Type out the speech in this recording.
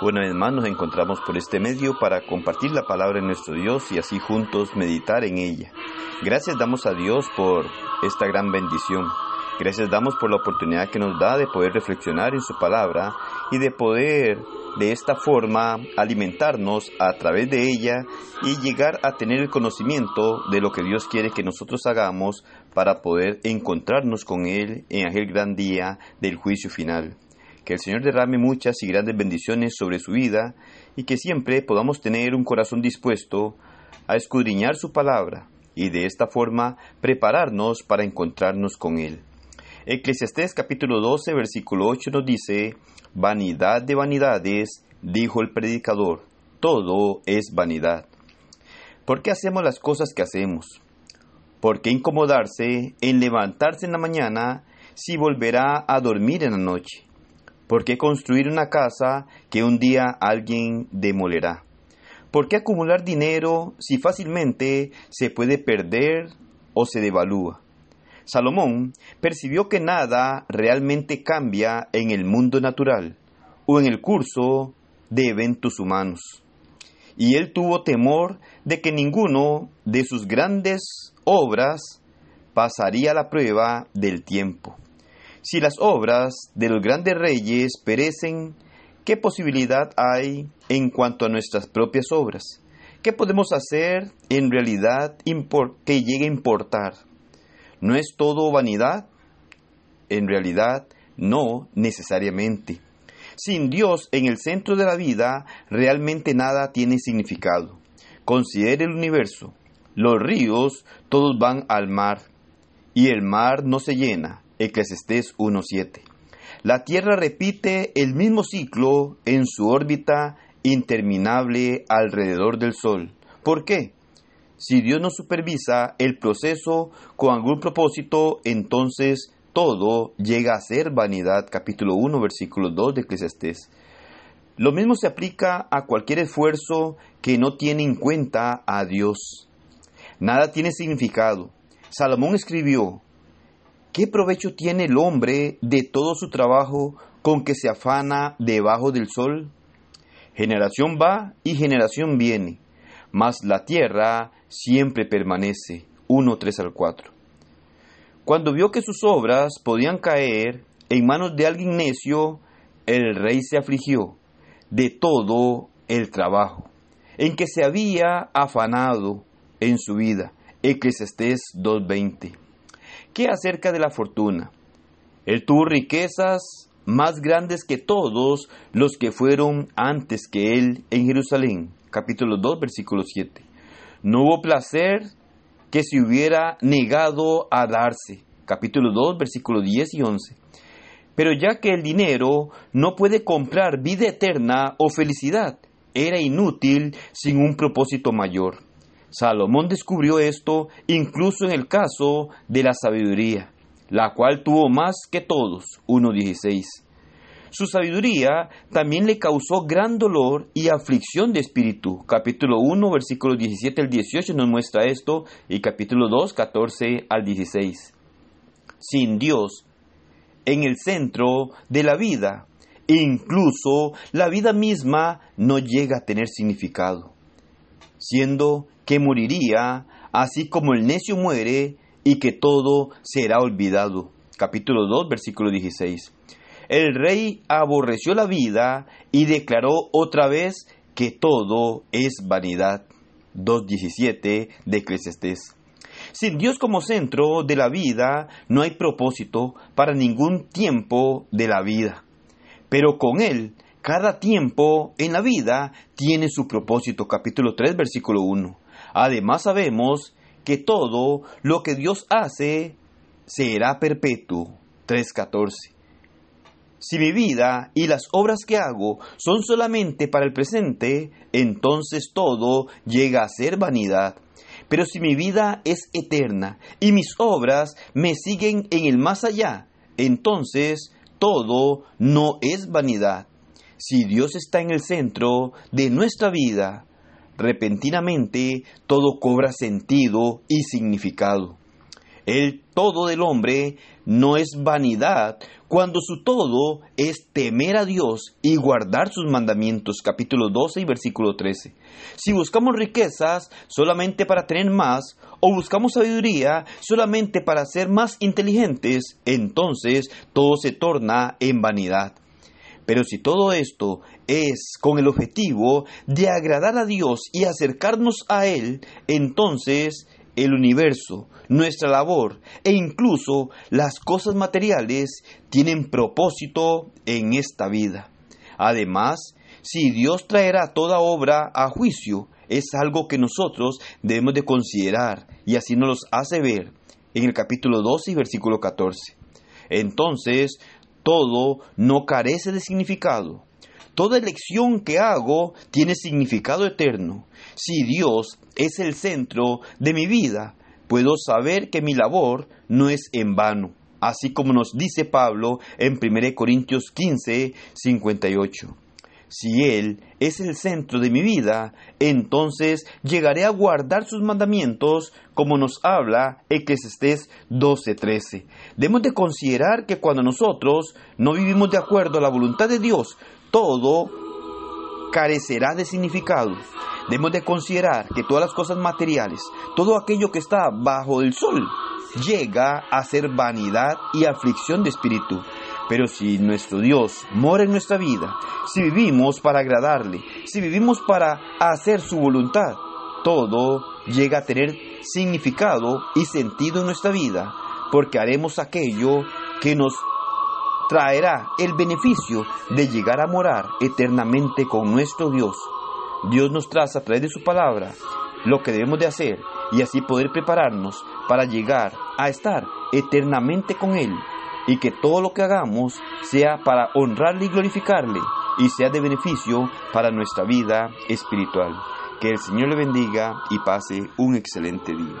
Una vez más nos encontramos por este medio para compartir la palabra de nuestro Dios y así juntos meditar en ella. Gracias damos a Dios por esta gran bendición. Gracias damos por la oportunidad que nos da de poder reflexionar en su palabra y de poder de esta forma alimentarnos a través de ella y llegar a tener el conocimiento de lo que Dios quiere que nosotros hagamos para poder encontrarnos con Él en aquel gran día del juicio final. Que el Señor derrame muchas y grandes bendiciones sobre su vida y que siempre podamos tener un corazón dispuesto a escudriñar su palabra y de esta forma prepararnos para encontrarnos con Él. Eclesiastés capítulo 12 versículo 8 nos dice, Vanidad de vanidades, dijo el predicador, todo es vanidad. ¿Por qué hacemos las cosas que hacemos? ¿Por qué incomodarse en levantarse en la mañana si volverá a dormir en la noche? ¿Por qué construir una casa que un día alguien demolerá? ¿Por qué acumular dinero si fácilmente se puede perder o se devalúa? Salomón percibió que nada realmente cambia en el mundo natural o en el curso de eventos humanos. Y él tuvo temor de que ninguno de sus grandes obras pasaría la prueba del tiempo. Si las obras de los grandes reyes perecen, ¿qué posibilidad hay en cuanto a nuestras propias obras? ¿Qué podemos hacer en realidad que llegue a importar? ¿No es todo vanidad? En realidad, no necesariamente. Sin Dios en el centro de la vida, realmente nada tiene significado. Considere el universo. Los ríos todos van al mar y el mar no se llena. Eclesiastés 1.7. La Tierra repite el mismo ciclo en su órbita interminable alrededor del Sol. ¿Por qué? Si Dios no supervisa el proceso con algún propósito, entonces todo llega a ser vanidad. Capítulo 1, versículo 2 de Eclesiastés. Lo mismo se aplica a cualquier esfuerzo que no tiene en cuenta a Dios. Nada tiene significado. Salomón escribió, ¿Qué provecho tiene el hombre de todo su trabajo con que se afana debajo del sol? Generación va y generación viene, mas la tierra siempre permanece. 1, 3 al 4. Cuando vio que sus obras podían caer en manos de alguien necio, el rey se afligió de todo el trabajo en que se había afanado en su vida. Eclesiastés 2.20. ¿Qué acerca de la fortuna? Él tuvo riquezas más grandes que todos los que fueron antes que él en Jerusalén. Capítulo 2, versículo 7. No hubo placer que se hubiera negado a darse. Capítulo 2, versículo 10 y 11. Pero ya que el dinero no puede comprar vida eterna o felicidad, era inútil sin un propósito mayor. Salomón descubrió esto incluso en el caso de la sabiduría, la cual tuvo más que todos, 1.16. Su sabiduría también le causó gran dolor y aflicción de espíritu. Capítulo 1, versículos 17 al 18 nos muestra esto y capítulo 2, 14 al 16. Sin Dios, en el centro de la vida, incluso la vida misma no llega a tener significado, siendo que moriría, así como el necio muere, y que todo será olvidado. Capítulo 2, versículo 16. El rey aborreció la vida y declaró otra vez que todo es vanidad. 2.17 de Eclesiastés. Sin Dios como centro de la vida no hay propósito para ningún tiempo de la vida. Pero con Él, cada tiempo en la vida tiene su propósito. Capítulo 3, versículo 1. Además sabemos que todo lo que Dios hace será perpetuo. 3.14. Si mi vida y las obras que hago son solamente para el presente, entonces todo llega a ser vanidad. Pero si mi vida es eterna y mis obras me siguen en el más allá, entonces todo no es vanidad. Si Dios está en el centro de nuestra vida, repentinamente todo cobra sentido y significado. El todo del hombre no es vanidad cuando su todo es temer a Dios y guardar sus mandamientos. Capítulo 12 y versículo 13. Si buscamos riquezas solamente para tener más o buscamos sabiduría solamente para ser más inteligentes, entonces todo se torna en vanidad. Pero si todo esto es con el objetivo de agradar a Dios y acercarnos a Él, entonces el universo, nuestra labor e incluso las cosas materiales tienen propósito en esta vida. Además, si Dios traerá toda obra a juicio, es algo que nosotros debemos de considerar y así nos los hace ver en el capítulo 12 y versículo 14. Entonces, todo no carece de significado. Toda elección que hago tiene significado eterno. Si Dios es el centro de mi vida, puedo saber que mi labor no es en vano, así como nos dice Pablo en 1 Corintios 15, 58. Si Él es el centro de mi vida, entonces llegaré a guardar sus mandamientos, como nos habla Eclesiastés 12:13. Debemos de considerar que cuando nosotros no vivimos de acuerdo a la voluntad de Dios, todo carecerá de significado. Debemos de considerar que todas las cosas materiales, todo aquello que está bajo el sol, llega a ser vanidad y aflicción de espíritu. Pero si nuestro Dios mora en nuestra vida, si vivimos para agradarle, si vivimos para hacer su voluntad, todo llega a tener significado y sentido en nuestra vida, porque haremos aquello que nos traerá el beneficio de llegar a morar eternamente con nuestro Dios. Dios nos traza a través de su palabra lo que debemos de hacer y así poder prepararnos para llegar a estar eternamente con Él y que todo lo que hagamos sea para honrarle y glorificarle y sea de beneficio para nuestra vida espiritual. Que el Señor le bendiga y pase un excelente día.